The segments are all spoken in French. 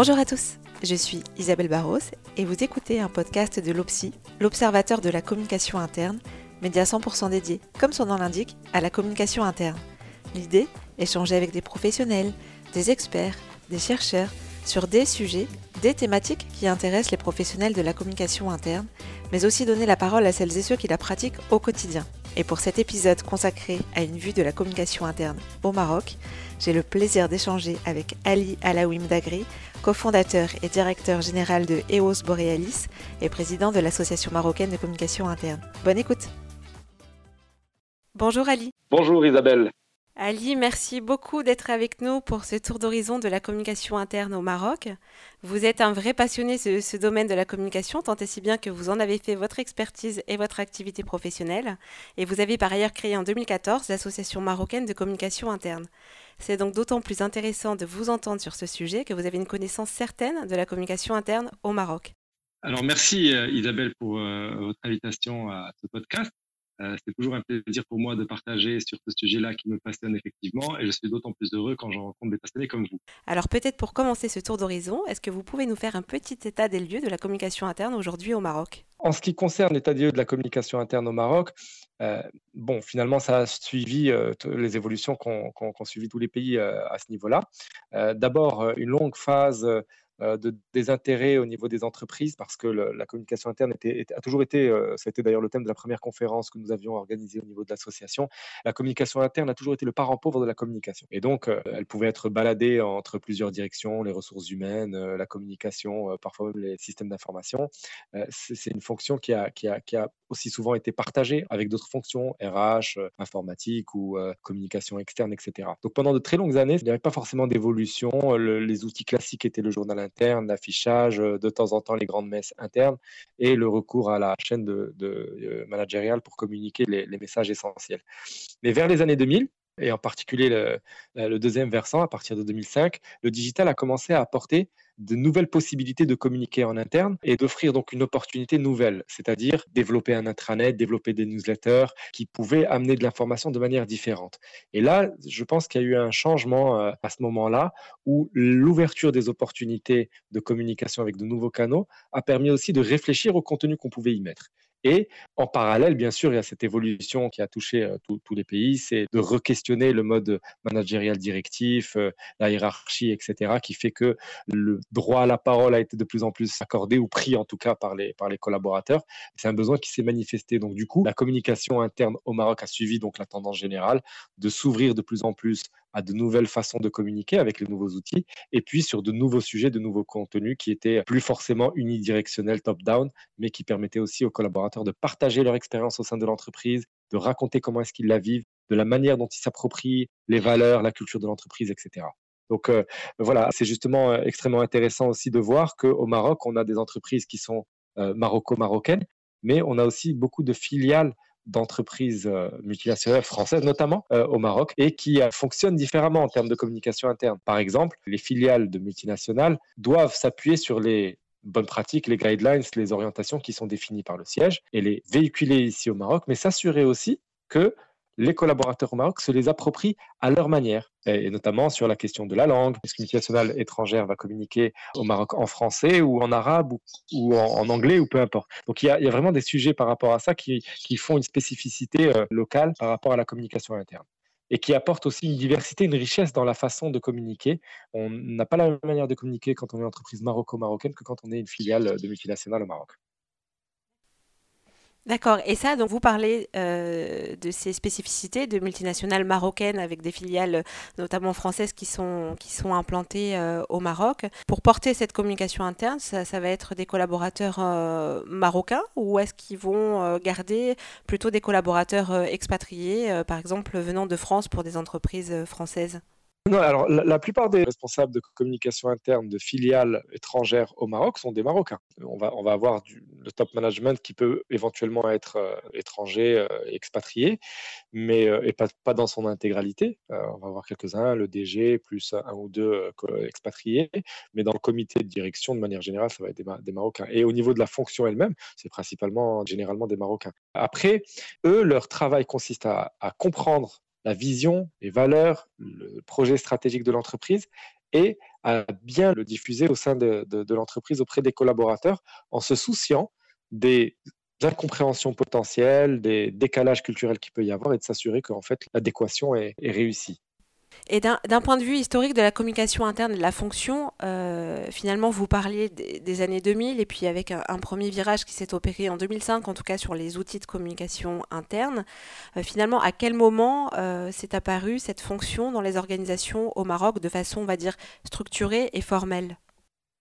Bonjour à tous, je suis Isabelle Barros et vous écoutez un podcast de l'OPSI, l'Observateur de la communication interne, média 100% dédié, comme son nom l'indique, à la communication interne. L'idée Échanger avec des professionnels, des experts, des chercheurs sur des sujets, des thématiques qui intéressent les professionnels de la communication interne, mais aussi donner la parole à celles et ceux qui la pratiquent au quotidien. Et pour cet épisode consacré à une vue de la communication interne au Maroc, j'ai le plaisir d'échanger avec Ali Alawim Dagri, cofondateur et directeur général de EOS Borealis et président de l'Association marocaine de communication interne. Bonne écoute. Bonjour Ali. Bonjour Isabelle. Ali, merci beaucoup d'être avec nous pour ce tour d'horizon de la communication interne au Maroc. Vous êtes un vrai passionné de ce domaine de la communication, tant et si bien que vous en avez fait votre expertise et votre activité professionnelle. Et vous avez par ailleurs créé en 2014 l'Association marocaine de communication interne. C'est donc d'autant plus intéressant de vous entendre sur ce sujet que vous avez une connaissance certaine de la communication interne au Maroc. Alors merci euh, Isabelle pour euh, votre invitation à ce podcast. Euh, c'est toujours un plaisir pour moi de partager sur ce sujet-là qui me passionne effectivement et je suis d'autant plus heureux quand je rencontre des passionnés comme vous. Alors peut-être pour commencer ce tour d'horizon, est-ce que vous pouvez nous faire un petit état des lieux de la communication interne aujourd'hui au Maroc? En ce qui concerne l'état des lieux de la communication interne au Maroc, euh, bon, finalement, ça a suivi euh, les évolutions qu'ont suivi tous les pays à ce niveau-là. D'abord, une longue phase euh, de désintérêt au niveau des entreprises parce que la communication interne a toujours été, euh, ça a été d'ailleurs le thème de la première conférence que nous avions organisée au niveau de l'association, la communication interne a toujours été le parent pauvre de la communication. Et donc, euh, elle pouvait être baladée entre plusieurs directions, les ressources humaines, la communication, parfois même les systèmes d'information. c'est une fonction qui a, qui, a, qui a aussi souvent été partagée avec d'autres fonctions, RH, informatique ou communication externe, etc. Donc pendant de très longues années, il n'y avait pas forcément d'évolution. les outils classiques étaient le journal interne, l'affichage, euh, de temps en temps les grandes messes internes et le recours à la chaîne de, euh, pour communiquer les, messages essentiels. Mais vers les années 2000, et en particulier le, le, deuxième versant, à partir de 2005, le digital a commencé à apporter de nouvelles possibilités de communiquer en interne et d'offrir donc une opportunité nouvelle, c'est-à-dire développer un intranet, développer des newsletters qui pouvaient amener de l'information de manière différente. Et là, je pense qu'il y a eu un changement euh, à ce moment-là où l'ouverture des opportunités de communication avec de nouveaux canaux a permis aussi de réfléchir au contenu qu'on pouvait y mettre. Et en parallèle, bien sûr, il y a cette évolution qui a touché euh, tous les pays, c'est de re-questionner le mode managérial directif, euh, la hiérarchie, etc., qui fait que le droit à la parole a été de plus en plus accordé ou pris en tout cas par les, par les collaborateurs. C'est un besoin qui s'est manifesté. Donc du coup, la communication interne au Maroc a suivi donc la tendance générale de s'ouvrir de plus en plus à de nouvelles façons de communiquer avec les nouveaux outils, et puis sur de nouveaux sujets, de nouveaux contenus qui étaient plus forcément unidirectionnels top-down, mais qui permettaient aussi aux collaborateurs de partager leur expérience au sein de l'entreprise, de raconter comment est-ce qu'ils la vivent, de la manière dont ils s'approprient les valeurs, la culture de l'entreprise, etc. Donc euh, voilà, c'est justement euh, extrêmement intéressant aussi de voir qu'au Maroc, on a des entreprises qui sont euh, maroco-marocaines, mais on a aussi beaucoup de filiales d'entreprises euh, multinationales françaises, notamment euh, au Maroc, et qui euh, fonctionnent différemment en termes de communication interne. Par exemple, les filiales de multinationales doivent s'appuyer sur les bonnes pratiques, les guidelines, les orientations qui sont définies par le siège et les véhiculer ici au Maroc, mais s'assurer aussi que les collaborateurs au Maroc se les approprient à leur manière, et notamment sur la question de la langue. Est-ce qu'une nationale étrangère va communiquer au Maroc en français ou en arabe ou, en, anglais ou peu importe? Donc il y, a, vraiment des sujets par rapport à ça qui, font une spécificité euh, locale par rapport à la communication interne et qui apportent aussi une diversité, une richesse dans la façon de communiquer. On n'a pas la même manière de communiquer quand on est une entreprise maroco-marocaine que quand on est une filiale de multinationale au Maroc. D'accord. Et ça, donc vous parlez euh, de ces spécificités de multinationales marocaines avec des filiales notamment françaises qui sont, qui sont implantées euh, au Maroc. Pour porter cette communication interne, ça, va être des collaborateurs euh, marocains ou est-ce qu'ils vont garder plutôt des collaborateurs expatriés, par exemple venant de France pour des entreprises françaises? Non, alors la, plupart des responsables de communication interne de filiales étrangères au Maroc sont des Marocains. On va, on va avoir le top management qui peut éventuellement être euh, étranger, euh, expatrié, mais euh, et pas, dans son intégralité. on va avoir quelques-uns, le DG plus un ou deux expatriés, mais dans le comité de direction, de manière générale, ça va être des, Marocains. Et au niveau de la fonction elle-même, c'est principalement, généralement des Marocains. Après, eux, leur travail consiste à comprendre la vision, les valeurs, le projet stratégique de l'entreprise et à bien le diffuser au sein de, l'entreprise auprès des collaborateurs en se souciant des incompréhensions potentielles, des décalages culturels qu'il peut y avoir et de s'assurer qu'en fait l'adéquation est réussie. Et d'un point de vue historique de la communication interne et de la fonction, euh, finalement, vous parliez des, années 2000 et puis avec un, premier virage qui s'est opéré en 2005, en tout cas sur les outils de communication interne. Euh, finalement, à quel moment euh, s'est apparue cette fonction dans les organisations au Maroc de façon, on va dire, structurée et formelle?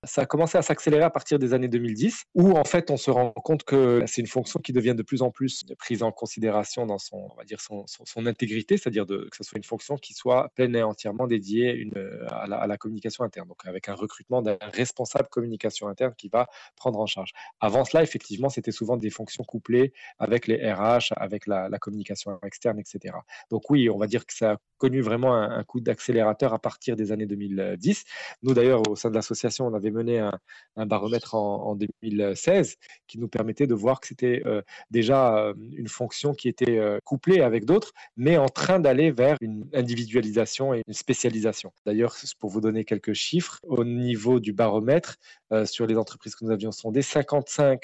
Ça a commencé à s'accélérer à partir des années 2010, où en fait on se rend compte que c'est une fonction qui devient de plus en plus prise en considération dans son, on va dire son, intégrité, c'est-à-dire que ce soit une fonction qui soit pleine et entièrement dédiée une, à, la, communication interne, donc avec un recrutement d'un responsable communication interne qui va prendre en charge. Avant cela, effectivement, c'était souvent des fonctions couplées avec les RH, avec la, communication externe, etc. Donc oui, on va dire que ça a connu vraiment un coup d'accélérateur à partir des années 2010. Nous d'ailleurs, au sein de l'association, on avait mené un, baromètre en, 2016 qui nous permettait de voir que c'était euh, déjà euh, une fonction qui était euh, couplée avec d'autres, mais en train d'aller vers une individualisation et une spécialisation. D'ailleurs, pour vous donner quelques chiffres, au niveau du baromètre, sur les entreprises que nous avions sondées, 55%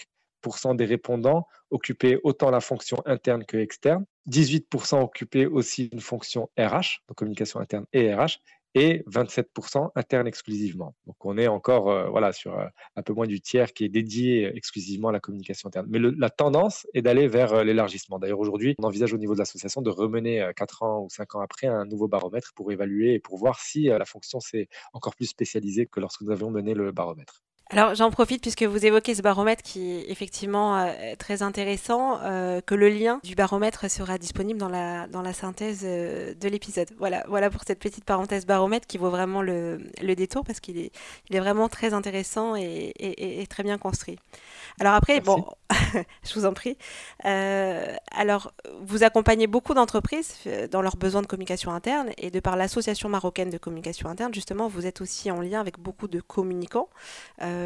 des répondants occupaient autant la fonction interne que externe, 18% occupaient aussi une fonction RH, donc communication interne et RH, et 27% interne exclusivement. Donc on est encore euh, voilà, sur euh, un peu moins du tiers qui est dédié exclusivement à la communication interne. Mais la tendance est d'aller vers euh, l'élargissement. D'ailleurs aujourd'hui, on envisage au niveau de l'association de remener 4 ans ou 5 ans après un nouveau baromètre pour évaluer et pour voir si la fonction s'est encore plus spécialisée que lorsque nous avions mené le baromètre. Alors j'en profite puisque vous évoquez ce baromètre qui est effectivement euh, très intéressant, euh, que le lien du baromètre sera disponible dans la, dans la synthèse euh, de l'épisode. Voilà, voilà pour cette petite parenthèse baromètre qui vaut vraiment le, le détour parce qu'il est, il est vraiment très intéressant et, et, très bien construit. Alors après, bon, je vous en prie. alors vous accompagnez beaucoup d'entreprises dans leurs besoins de communication interne et de par l'association marocaine de communication interne, justement, vous êtes aussi en lien avec beaucoup de communicants. Euh,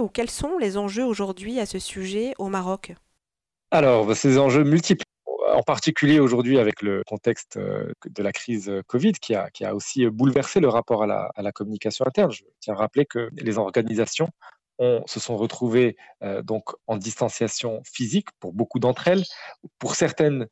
ou quels sont les enjeux aujourd'hui à ce sujet au Maroc Alors, bah, ces enjeux multiples en particulier aujourd'hui avec le contexte euh, de la crise Covid qui a, aussi bouleversé le rapport à la, communication interne. Je tiens à rappeler que les organisations se sont retrouvées euh, donc en distanciation physique pour beaucoup d'entre elles. Pour certaines,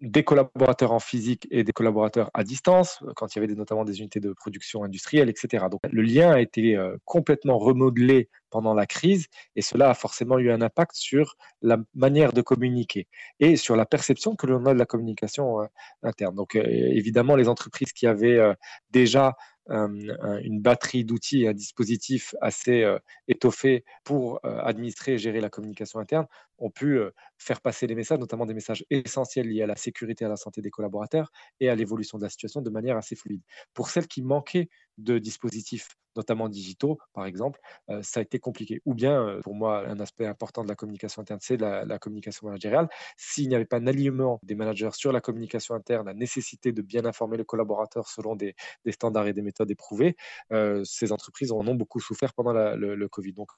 des collaborateurs en physique et des collaborateurs à distance, quand il y avait notamment des unités de production industrielle, etc. Donc le lien a été euh, complètement remodelé pendant la crise et cela a forcément eu un impact sur la manière de communiquer et sur la perception que l'on a de la communication euh, interne. Donc euh, évidemment, les entreprises qui avaient déjà une batterie d'outils et un dispositif assez étoffé pour administrer et gérer la communication interne ont pu faire passer les messages, notamment des messages essentiels liés à la sécurité et à la santé des collaborateurs et à l'évolution de la situation de manière assez fluide. Pour celles qui manquaient de dispositifs notamment digitaux, par exemple, euh, ça a été compliqué. Ou bien, euh, pour moi, un aspect important de la communication interne, c'est la, communication managériale. S'il n'y avait pas un alignement des managers sur la communication interne, la nécessité de bien informer le collaborateur selon des, standards et des méthodes éprouvées, euh, ces entreprises en ont beaucoup souffert pendant le, Covid. Donc,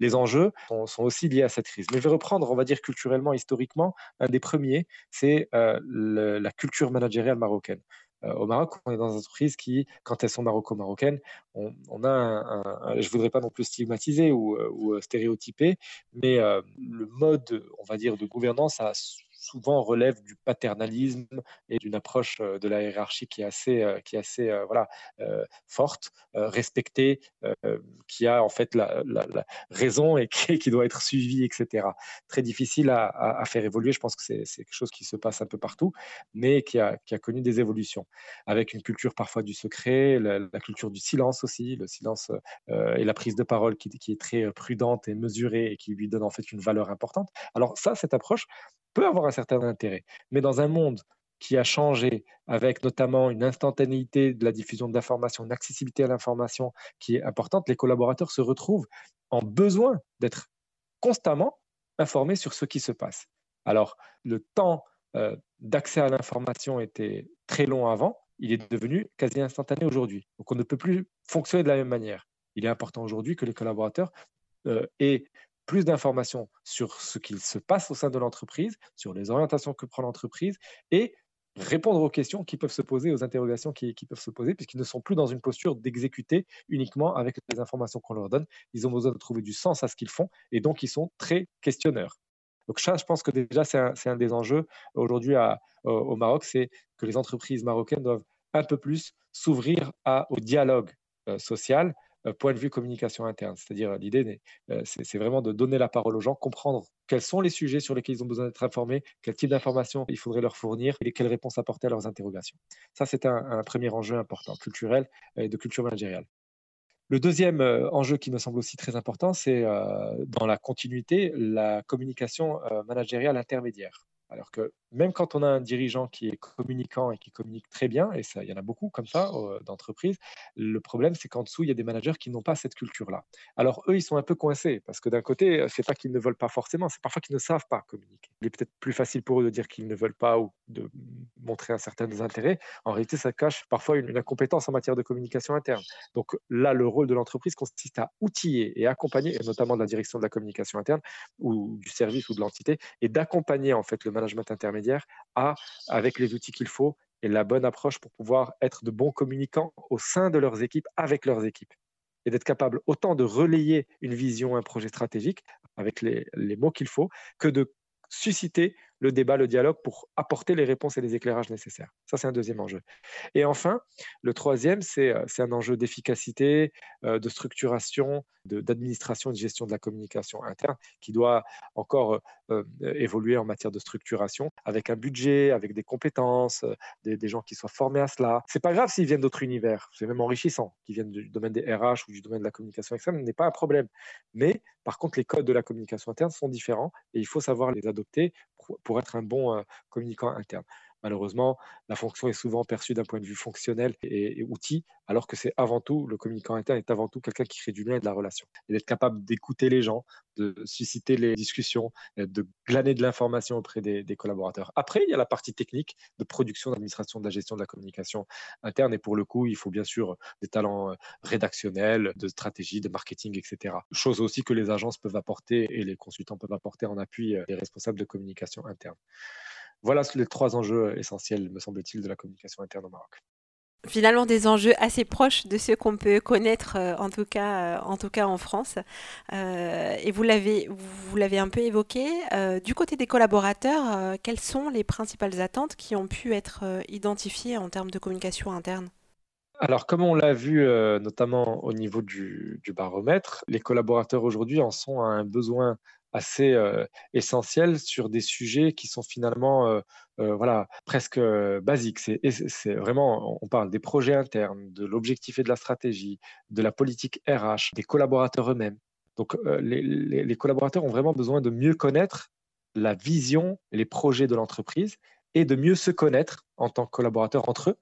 les enjeux sont, aussi liés à cette crise. Mais je vais reprendre, on va dire culturellement, historiquement, un des premiers, c'est la culture managériale marocaine. Euh, au Maroc, on est dans une entreprise qui, quand elles sont maroco-marocaines, on, a un, je voudrais pas non plus stigmatiser ou, euh, stéréotyper, mais euh, le mode, on va dire, de gouvernance a souvent relève du paternalisme et d'une approche euh, de la hiérarchie qui est assez, euh, qui est assez euh, voilà, forte, respectée, qui a en fait la, raison et qui, doit être suivie, etc. Très difficile à, faire évoluer. Je pense que c'est quelque chose qui se passe un peu partout, mais qui a, qui a connu des évolutions, avec une culture parfois du secret, la, culture du silence aussi, le silence et la prise de parole qui, qui est très prudente et mesurée et qui lui donne en fait une valeur importante. Alors ça, cette approche, peut avoir un certain intérêt. Mais dans un monde qui a changé avec notamment une instantanéité de la diffusion d'informations, une accessibilité à l'information qui est importante, les collaborateurs se retrouvent en besoin d'être constamment informés sur ce qui se passe. Alors, le temps euh, d'accès à l'information était très long avant, il est devenu quasi instantané aujourd'hui. Donc, on ne peut plus fonctionner de la même manière. Il est important aujourd'hui que les collaborateurs euh, aient plus d'informations sur ce qu'il se passe au sein de l'entreprise, sur les orientations que prend l'entreprise et répondre aux questions qui peuvent se poser, aux interrogations qui, peuvent se poser, puisqu'ils ne sont plus dans une posture d'exécuter uniquement avec les informations qu'on leur donne. Ils ont besoin de trouver du sens à ce qu'ils font et donc ils sont très questionneurs. Donc ça, je pense que déjà, c'est un, des enjeux aujourd'hui au Maroc, c'est que les entreprises marocaines doivent un peu plus s'ouvrir au dialogue euh, social point de vue communication interne. C'est-à-dire, l'idée, euh, c'est vraiment de donner la parole aux gens, comprendre quels sont les sujets sur lesquels ils ont besoin d'être informés, quel type d'informations il faudrait leur fournir et quelles réponses apporter à leurs interrogations. Ça, c'est un, premier enjeu important, culturel et de culture managériale. Le deuxième enjeu qui me semble aussi très important, c'est dans la continuité, la communication managériale intermédiaire. Alors que même quand on a un dirigeant qui est communicant et qui communique très bien, et il y en a beaucoup comme ça d'entreprises, le problème, c'est qu'en dessous, il y a des managers qui n'ont pas cette culture-là. Alors eux, ils sont un peu coincés parce que d'un côté, c'est pas qu'ils ne veulent pas forcément, c'est parfois qu'ils ne savent pas communiquer. Il est peut-être plus facile pour eux de dire qu'ils ne veulent pas ou de montrer un certain désintérêt. En réalité, ça cache parfois une, incompétence en matière de communication interne. Donc là, le rôle de l'entreprise consiste à outiller et accompagner, et notamment de la direction de la communication interne ou du service ou de l'entité, et d'accompagner en fait le management intermédiaire avec les outils qu'il faut et la bonne approche pour pouvoir être de bons communicants au sein de leurs équipes, avec leurs équipes. Et d'être capable autant de relayer une vision, un projet stratégique avec les mots qu'il faut, que de susciter le débat, le dialogue pour apporter les réponses et les éclairages nécessaires. Ça, c'est un deuxième enjeu. Et enfin, le troisième, c'est euh, un enjeu d'efficacité, euh, de structuration, d'administration et de gestion de la communication interne qui doit encore euh, évoluer en matière de structuration avec un budget, avec des compétences, des, gens qui soient formés à cela. C'est pas grave s'ils viennent d'autres univers, c'est même enrichissant, qu'ils viennent du domaine des RH ou du domaine de la communication externe, n'est pas un problème. Mais par contre, les codes de la communication interne sont différents et il faut savoir les adopter pour, être un bon communicant interne. Malheureusement, la fonction est souvent perçue d'un point de vue fonctionnel et, outil, alors que c'est avant tout, le communicant interne est avant tout quelqu'un qui crée du lien et de la relation. Et d'être capable d'écouter les gens, de susciter les discussions, de glaner de l'information auprès des, collaborateurs. Après, il y a la partie technique de production, d'administration, de la gestion de la communication interne. Et pour le coup, il faut bien sûr des talents rédactionnels, de stratégie, de marketing, etc. Chose aussi que les agences peuvent apporter et les consultants peuvent apporter en appui des responsables de communication interne. Voilà les trois enjeux essentiels, me semble-t-il, de la communication interne au Maroc. Finalement des enjeux assez proches de ceux qu'on peut connaître euh, en tout cas euh, en tout cas en France. Euh, et vous l'avez vous l'avez un peu évoqué. Du côté des collaborateurs quelles sont les principales attentes qui ont pu être identifiées en termes de communication interne? Alors, comme on l'a vu notamment au niveau du, du baromètre, les collaborateurs aujourd'hui en sont à un besoin assez essentiel sur des sujets qui sont finalement voilà, presque basiques. C'est vraiment, on parle des projets internes, de l'objectif et de la stratégie, de la politique RH, des collaborateurs eux-mêmes. Donc les, les, collaborateurs ont vraiment besoin de mieux connaître la vision les projets de l'entreprise et de mieux se connaître en tant que collaborateurs entre eux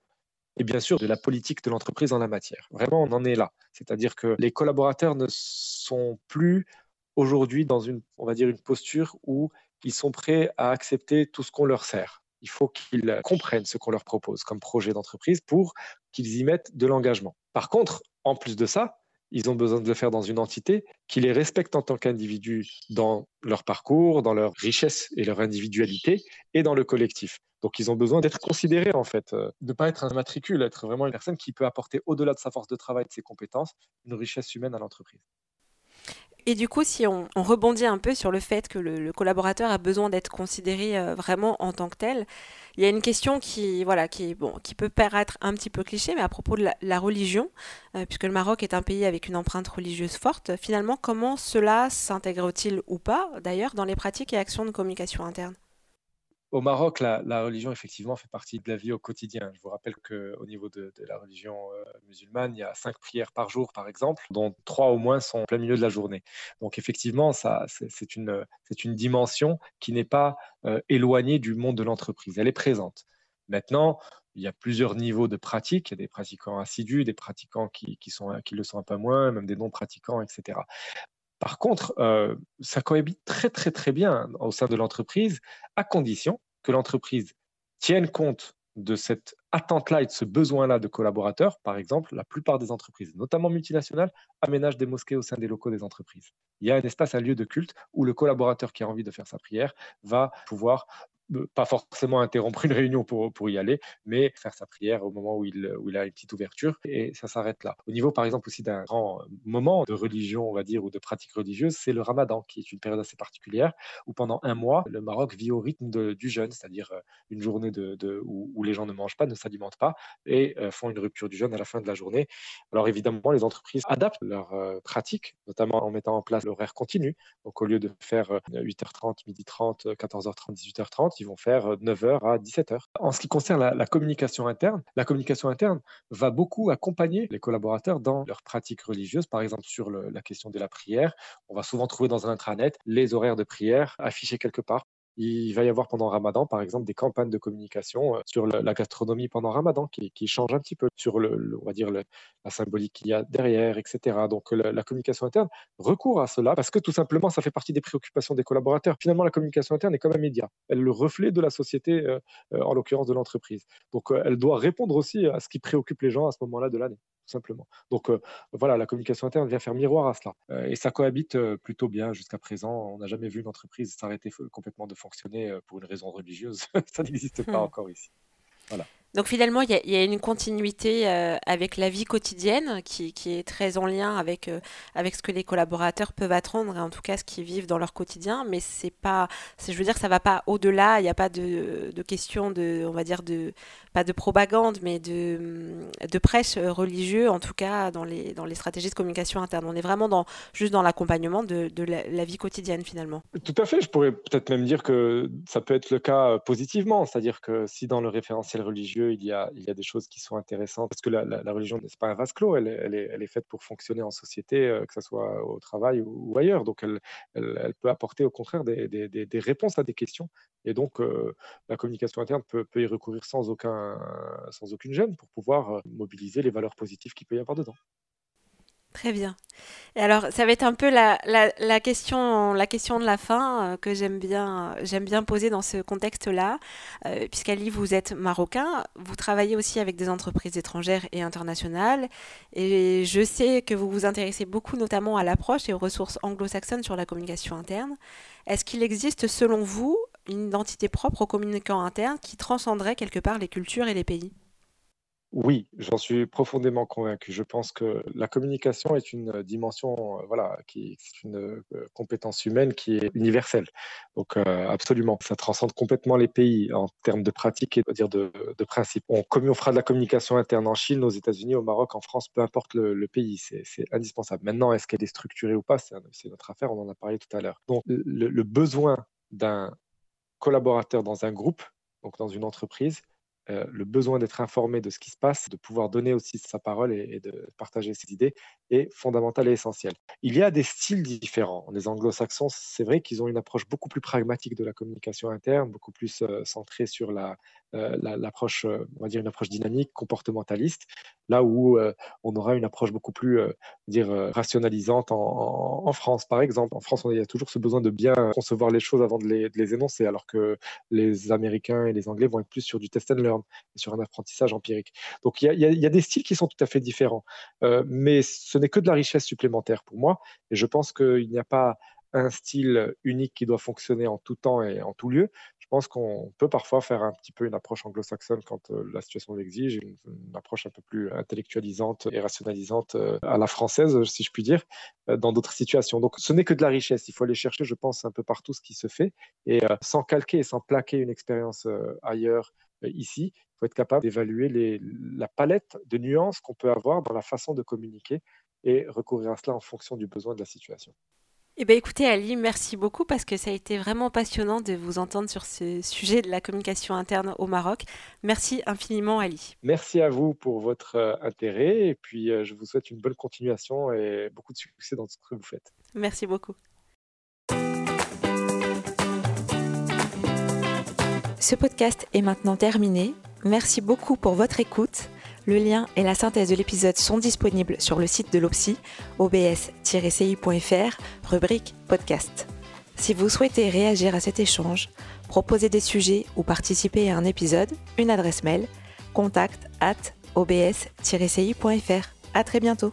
et bien sûr de la politique de l'entreprise en la matière. Vraiment, on en est là. C'est-à-dire que les collaborateurs ne sont plus aujourd'hui dans une, on va dire, une posture où ils sont prêts à accepter tout ce qu'on leur sert. Il faut qu'ils comprennent ce qu'on leur propose comme projet d'entreprise pour qu'ils y mettent de l'engagement. Par contre, en plus de ça, ils ont besoin de le faire dans une entité qui les respecte en tant qu'individus dans leur parcours, dans leur richesse et leur individualité et dans le collectif. Donc ils ont besoin d'être considérés en fait, euh, de ne pas être un matricule, être vraiment une personne qui peut apporter au-delà de sa force de travail, de ses compétences, une richesse humaine à l'entreprise. Et du coup, si on, rebondit un peu sur le fait que le, collaborateur a besoin d'être considéré euh, vraiment en tant que tel, il y a une question qui, voilà, qui, bon, qui peut paraître un petit peu cliché, mais à propos de la, religion, euh, puisque le Maroc est un pays avec une empreinte religieuse forte, finalement, comment cela s'intègre-t-il ou pas, d'ailleurs, dans les pratiques et actions de communication interne? Au Maroc, la, religion, effectivement, fait partie de la vie au quotidien. Je vous rappelle qu'au niveau de, la religion euh, musulmane, il y a cinq prières par jour, par exemple, dont trois au moins sont en plein milieu de la journée. Donc, effectivement, c'est une, une dimension qui n'est pas euh, éloignée du monde de l'entreprise. Elle est présente. Maintenant, il y a plusieurs niveaux de pratique. Il y a des pratiquants assidus, des pratiquants qui, sont, qui le sont un peu moins, même des non-pratiquants, etc. Par contre, euh, ça cohabite très très très bien au sein de l'entreprise, à condition que l'entreprise tienne compte de cette attente-là et de ce besoin-là de collaborateurs. Par exemple, la plupart des entreprises, notamment multinationales, aménagent des mosquées au sein des locaux des entreprises. Il y a un espace, un lieu de culte où le collaborateur qui a envie de faire sa prière va pouvoir pas forcément interrompre une réunion pour, pour y aller, mais faire sa prière au moment où il, où il a une petite ouverture et ça s'arrête là. Au niveau par exemple aussi d'un grand moment de religion, on va dire, ou de pratique religieuse, c'est le ramadan, qui est une période assez particulière où pendant un mois, le Maroc vit au rythme du jeûne, c'est-à-dire une journée de, où, les gens ne mangent pas, ne s'alimentent pas et font une rupture du jeûne à la fin de la journée. Alors évidemment, les entreprises adaptent leur pratique, notamment en mettant en place l'horaire continu. Donc au lieu de faire 8h30, 12h30, 14h30, 18h30, vont faire 9h à 17h. En ce qui concerne la, communication interne, la communication interne va beaucoup accompagner les collaborateurs dans leurs pratiques religieuses. Par exemple, sur la question de la prière, on va souvent trouver dans un intranet les horaires de prière affichés quelque part il va y avoir pendant Ramadan, par exemple, des campagnes de communication euh, sur la gastronomie pendant Ramadan qui, changent un petit peu sur le, la symbolique qu'il y a derrière, etc. Donc la, communication interne recourt à cela parce que tout simplement, ça fait partie des préoccupations des collaborateurs. Finalement, la communication interne est comme un média. Elle est le reflet de la société, euh, euh, en l'occurrence de l'entreprise. Donc elle doit répondre aussi à ce qui préoccupe les gens à ce moment-là de l'année simplement. Donc voilà, la communication interne vient faire miroir à cela. et ça cohabite plutôt bien jusqu'à présent. On n'a jamais vu une entreprise s'arrêter complètement de fonctionner pour une raison religieuse. ça n'existe pas hmm. encore ici. Voilà. Donc finalement, il y, a une continuité euh, avec la vie quotidienne qui, est très en lien avec, euh, avec ce que les collaborateurs peuvent attendre et en tout cas ce qu'ils vivent dans leur quotidien. Mais c'est pas, je veux dire, ça va pas au-delà. Il n'y a pas de, de question de, on va dire de, pas de propagande, mais de, de presse religieux en tout cas dans les, dans les stratégies de communication interne. On est vraiment dans, juste dans l'accompagnement de, la, vie quotidienne finalement. Tout à fait. Je pourrais peut-être même dire que ça peut être le cas positivement, c'est-à-dire que si dans le référentiel religieux il y a, il y a des choses qui sont intéressantes parce que la, la, religion n'est pas un vase clos, elle, elle, est, faite pour fonctionner en société, euh, que ce soit au travail ou, ailleurs. Donc elle, elle, peut apporter au contraire des, des, des, réponses à des questions. Et donc euh, la communication interne peut, peut, y recourir sans, aucun, sans aucune gêne pour pouvoir euh, mobiliser les valeurs positives qu'il peut y avoir dedans. Très bien. Et alors, ça va être un peu la, question, la question de la fin euh, que j'aime bien, poser dans ce contexte-là. Euh, Puisqu'Ali, vous êtes marocain, vous travaillez aussi avec des entreprises étrangères et internationales. Et je sais que vous vous intéressez beaucoup notamment à l'approche et aux ressources anglo-saxonnes sur la communication interne. Est-ce qu'il existe, selon vous, une identité propre aux communicants internes qui transcenderait quelque part les cultures et les pays oui, j'en suis profondément convaincu. Je pense que la communication est une euh, dimension, euh, voilà, qui est une euh, compétence humaine qui est universelle. Donc, absolument, ça transcende complètement les pays en termes de pratique et dire de, de principe. On, on fera de la communication interne en Chine, aux États-Unis, au Maroc, en France, peu importe le, pays, c'est indispensable. Maintenant, est-ce qu'elle est structurée ou pas, c'est notre affaire, on en a parlé tout à l'heure. Donc, le besoin d'un collaborateur dans un groupe, donc dans une entreprise, euh, le besoin d'être informé de ce qui se passe, de pouvoir donner aussi sa parole et, de partager ses idées est fondamental et essentiel. Il y a des styles différents. Les anglo-saxons, c'est vrai qu'ils ont une approche beaucoup plus pragmatique de la communication interne, beaucoup plus euh, centrée sur la, l'approche, on va dire une approche dynamique, comportementaliste, là où on aura une approche beaucoup plus, dire rationalisante en, France, par exemple. En France, on il y a toujours ce besoin de bien concevoir les choses avant de les, énoncer, alors que les Américains et les Anglais vont être plus sur du test and learn sur un apprentissage empirique. Donc il y, a, des styles qui sont tout à fait différents, euh, mais ce n'est que de la richesse supplémentaire pour moi, et je pense qu'il n'y a pas un style unique qui doit fonctionner en tout temps et en tout lieu. Je pense qu'on peut parfois faire un petit peu une approche anglo-saxonne quand euh, la situation l'exige, une, approche un peu plus intellectualisante et rationalisante euh, à la française, si je puis dire, dans d'autres situations. Donc ce n'est que de la richesse. Il faut aller chercher, je pense, un peu partout ce qui se fait et sans calquer et sans plaquer une expérience ailleurs euh, ici, il faut être capable d'évaluer la palette de nuances qu'on peut avoir dans la façon de communiquer et recourir à cela en fonction du besoin de la situation. Eh bien, écoutez, Ali, merci beaucoup parce que ça a été vraiment passionnant de vous entendre sur ce sujet de la communication interne au Maroc. Merci infiniment, Ali. Merci à vous pour votre euh, intérêt et puis euh, je vous souhaite une bonne continuation et beaucoup de succès dans ce que vous faites. Merci beaucoup. Ce podcast est maintenant terminé. Merci beaucoup pour votre écoute. Le lien et la synthèse de l'épisode sont disponibles sur le site de l'OPSI, obs-ci.fr, rubrique podcast. Si vous souhaitez réagir à cet échange, proposer des sujets ou participer à un épisode, une adresse mail contact at obs-ci.fr. À très bientôt.